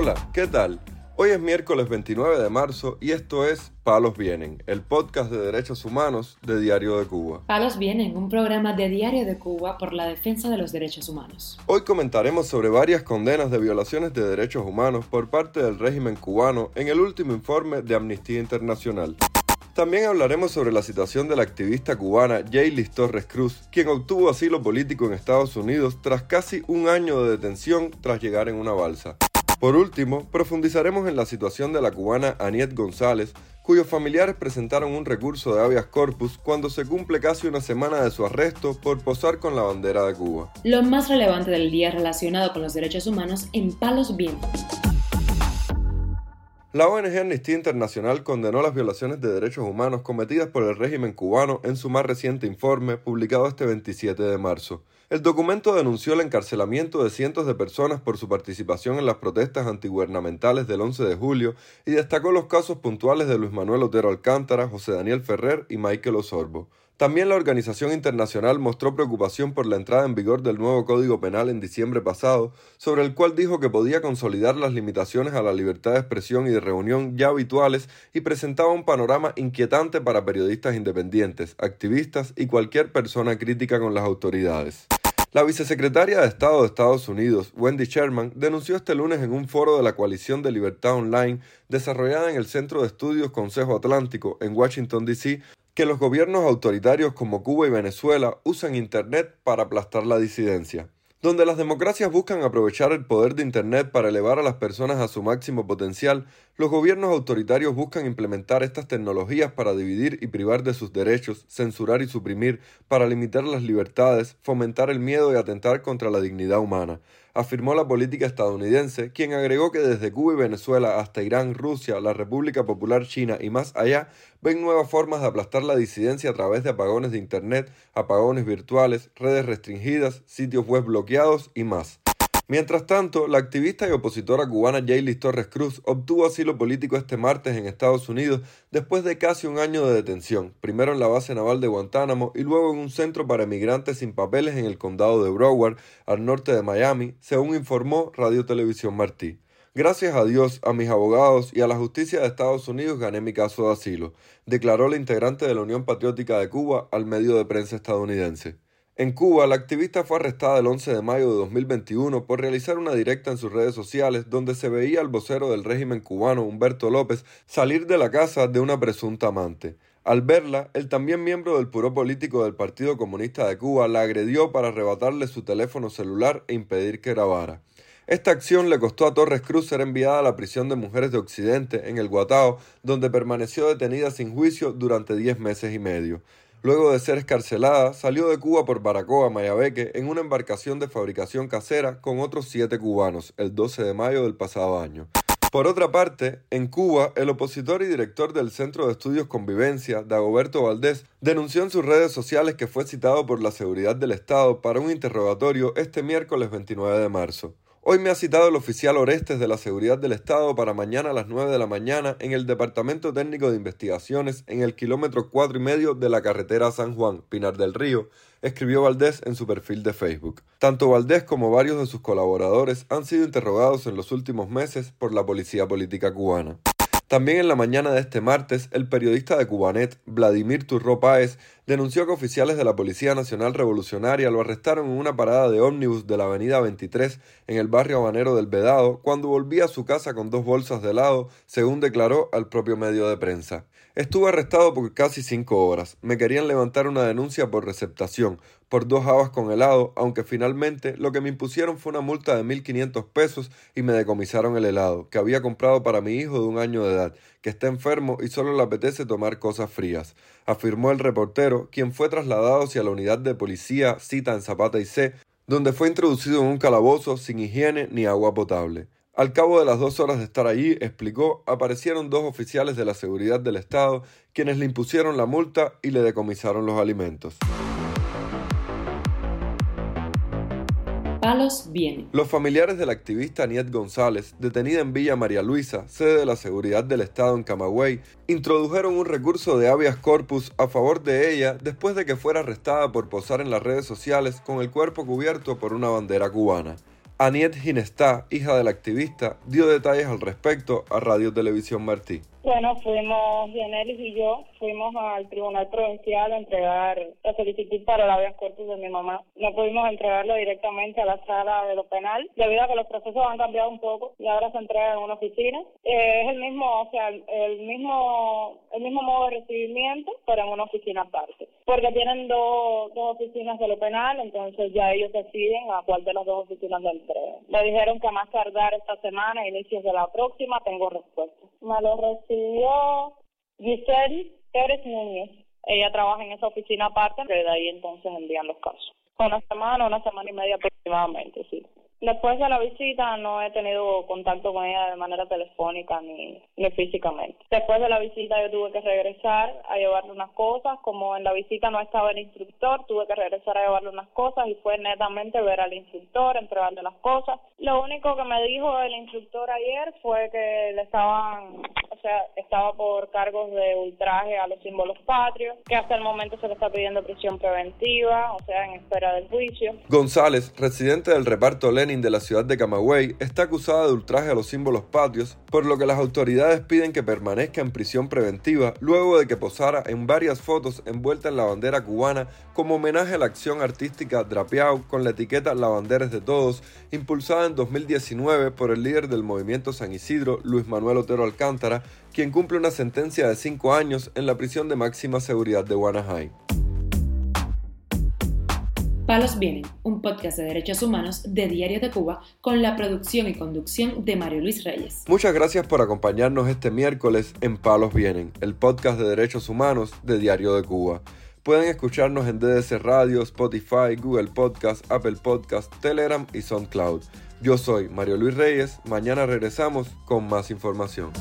Hola, ¿qué tal? Hoy es miércoles 29 de marzo y esto es Palos Vienen, el podcast de derechos humanos de Diario de Cuba. Palos Vienen, un programa de Diario de Cuba por la defensa de los derechos humanos. Hoy comentaremos sobre varias condenas de violaciones de derechos humanos por parte del régimen cubano en el último informe de Amnistía Internacional. También hablaremos sobre la situación de la activista cubana Jaylis Torres Cruz, quien obtuvo asilo político en Estados Unidos tras casi un año de detención tras llegar en una balsa. Por último, profundizaremos en la situación de la cubana Aniet González, cuyos familiares presentaron un recurso de habeas corpus cuando se cumple casi una semana de su arresto por posar con la bandera de Cuba. Lo más relevante del día relacionado con los derechos humanos en Palos Vientos. La ONG Amnistía Internacional condenó las violaciones de derechos humanos cometidas por el régimen cubano en su más reciente informe publicado este 27 de marzo. El documento denunció el encarcelamiento de cientos de personas por su participación en las protestas antigubernamentales del 11 de julio y destacó los casos puntuales de Luis Manuel Otero Alcántara, José Daniel Ferrer y Michael Osorbo. También la organización internacional mostró preocupación por la entrada en vigor del nuevo Código Penal en diciembre pasado, sobre el cual dijo que podía consolidar las limitaciones a la libertad de expresión y de reunión ya habituales y presentaba un panorama inquietante para periodistas independientes, activistas y cualquier persona crítica con las autoridades. La vicesecretaria de Estado de Estados Unidos, Wendy Sherman, denunció este lunes en un foro de la Coalición de Libertad Online desarrollada en el Centro de Estudios Consejo Atlántico en Washington, D.C., que los gobiernos autoritarios como Cuba y Venezuela usan Internet para aplastar la disidencia. Donde las democracias buscan aprovechar el poder de Internet para elevar a las personas a su máximo potencial, los gobiernos autoritarios buscan implementar estas tecnologías para dividir y privar de sus derechos, censurar y suprimir, para limitar las libertades, fomentar el miedo y atentar contra la dignidad humana afirmó la política estadounidense, quien agregó que desde Cuba y Venezuela hasta Irán, Rusia, la República Popular China y más allá, ven nuevas formas de aplastar la disidencia a través de apagones de Internet, apagones virtuales, redes restringidas, sitios web bloqueados y más. Mientras tanto, la activista y opositora cubana Jaylis Torres Cruz obtuvo asilo político este martes en Estados Unidos después de casi un año de detención, primero en la base naval de Guantánamo y luego en un centro para emigrantes sin papeles en el condado de Broward, al norte de Miami, según informó Radio Televisión Martí. Gracias a Dios, a mis abogados y a la justicia de Estados Unidos gané mi caso de asilo, declaró la integrante de la Unión Patriótica de Cuba al medio de prensa estadounidense. En Cuba, la activista fue arrestada el 11 de mayo de 2021 por realizar una directa en sus redes sociales donde se veía al vocero del régimen cubano, Humberto López, salir de la casa de una presunta amante. Al verla, el también miembro del puro político del Partido Comunista de Cuba la agredió para arrebatarle su teléfono celular e impedir que grabara. Esta acción le costó a Torres Cruz ser enviada a la prisión de mujeres de Occidente, en el Guatao, donde permaneció detenida sin juicio durante diez meses y medio. Luego de ser escarcelada, salió de Cuba por Baracoa, Mayabeque, en una embarcación de fabricación casera con otros siete cubanos, el 12 de mayo del pasado año. Por otra parte, en Cuba, el opositor y director del Centro de Estudios Convivencia, Dagoberto Valdés, denunció en sus redes sociales que fue citado por la seguridad del Estado para un interrogatorio este miércoles 29 de marzo. Hoy me ha citado el oficial Orestes de la Seguridad del Estado para mañana a las 9 de la mañana en el Departamento Técnico de Investigaciones en el kilómetro cuatro y medio de la carretera San Juan, Pinar del Río, escribió Valdés en su perfil de Facebook. Tanto Valdés como varios de sus colaboradores han sido interrogados en los últimos meses por la Policía Política cubana. También en la mañana de este martes, el periodista de Cubanet, Vladimir Turro Páez, denunció que oficiales de la Policía Nacional Revolucionaria lo arrestaron en una parada de ómnibus de la avenida 23 en el barrio habanero del Vedado cuando volvía a su casa con dos bolsas de helado, según declaró al propio medio de prensa. Estuve arrestado por casi cinco horas. Me querían levantar una denuncia por receptación, por dos habas con helado, aunque finalmente lo que me impusieron fue una multa de 1.500 pesos y me decomisaron el helado, que había comprado para mi hijo de un año de edad, que está enfermo y solo le apetece tomar cosas frías, afirmó el reportero, quien fue trasladado hacia la unidad de policía cita en Zapata y C, donde fue introducido en un calabozo sin higiene ni agua potable. Al cabo de las dos horas de estar allí, explicó, aparecieron dos oficiales de la seguridad del Estado, quienes le impusieron la multa y le decomisaron los alimentos. Palos viene. Los familiares de la activista Aniet González, detenida en Villa María Luisa, sede de la seguridad del Estado en Camagüey, introdujeron un recurso de habeas corpus a favor de ella después de que fuera arrestada por posar en las redes sociales con el cuerpo cubierto por una bandera cubana. Aniet Ginestá, hija del activista, dio detalles al respecto a Radio Televisión Martí. Bueno, fuimos, Gianelis y yo, fuimos al Tribunal Provincial a entregar la solicitud para el habeas corpus de mi mamá. No pudimos entregarlo directamente a la sala de lo penal, debido a que los procesos han cambiado un poco y ahora se entrega en una oficina. Eh, es el mismo, o sea, el, mismo el mismo modo de recibimiento, pero en una oficina aparte. Porque tienen dos, dos oficinas de lo penal, entonces ya ellos deciden a cuál de las dos oficinas le entregan. Me dijeron que a más tardar esta semana, inicios de la próxima, tengo respuesta. Me lo recibió Giselle Pérez Núñez. Ella trabaja en esa oficina aparte, pero de ahí entonces envían los casos. Una semana, una semana y media aproximadamente, sí. Después de la visita no he tenido contacto con ella de manera telefónica ni, ni físicamente. Después de la visita yo tuve que regresar a llevarle unas cosas. Como en la visita no estaba el instructor, tuve que regresar a llevarle unas cosas y fue netamente ver al instructor, entregarle las cosas. Lo único que me dijo el instructor ayer fue que le estaban, sea, estaba por cargos de ultraje a los símbolos patrios, que hasta el momento se le está pidiendo prisión preventiva, o sea, en espera del juicio. González, residente del reparto Len de la ciudad de Camagüey está acusada de ultraje a los símbolos patrios, por lo que las autoridades piden que permanezca en prisión preventiva luego de que posara en varias fotos envuelta en la bandera cubana como homenaje a la acción artística Drapeau con la etiqueta La bandera de todos, impulsada en 2019 por el líder del movimiento San Isidro, Luis Manuel Otero Alcántara, quien cumple una sentencia de cinco años en la prisión de máxima seguridad de Guanajay. Palos Vienen, un podcast de derechos humanos de Diario de Cuba con la producción y conducción de Mario Luis Reyes. Muchas gracias por acompañarnos este miércoles en Palos Vienen, el podcast de derechos humanos de Diario de Cuba. Pueden escucharnos en DDC Radio, Spotify, Google Podcast, Apple Podcast, Telegram y SoundCloud. Yo soy Mario Luis Reyes, mañana regresamos con más información.